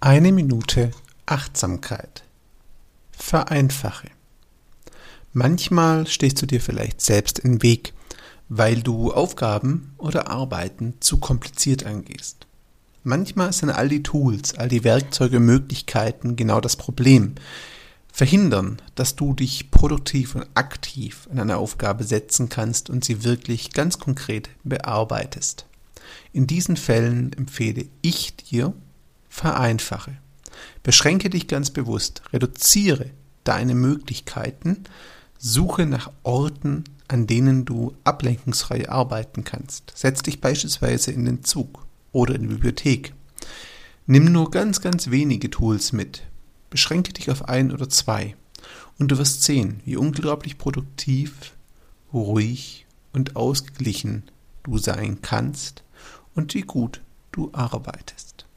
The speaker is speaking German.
Eine Minute Achtsamkeit. Vereinfache. Manchmal stehst du dir vielleicht selbst im Weg, weil du Aufgaben oder Arbeiten zu kompliziert angehst. Manchmal sind all die Tools, all die Werkzeuge, Möglichkeiten genau das Problem. Verhindern, dass du dich produktiv und aktiv in eine Aufgabe setzen kannst und sie wirklich ganz konkret bearbeitest. In diesen Fällen empfehle ich dir, vereinfache. Beschränke dich ganz bewusst, reduziere deine Möglichkeiten, suche nach Orten, an denen du ablenkungsfrei arbeiten kannst. Setz dich beispielsweise in den Zug oder in die Bibliothek. Nimm nur ganz, ganz wenige Tools mit. Beschränke dich auf ein oder zwei. Und du wirst sehen, wie unglaublich produktiv, ruhig und ausgeglichen du sein kannst und wie gut du arbeitest.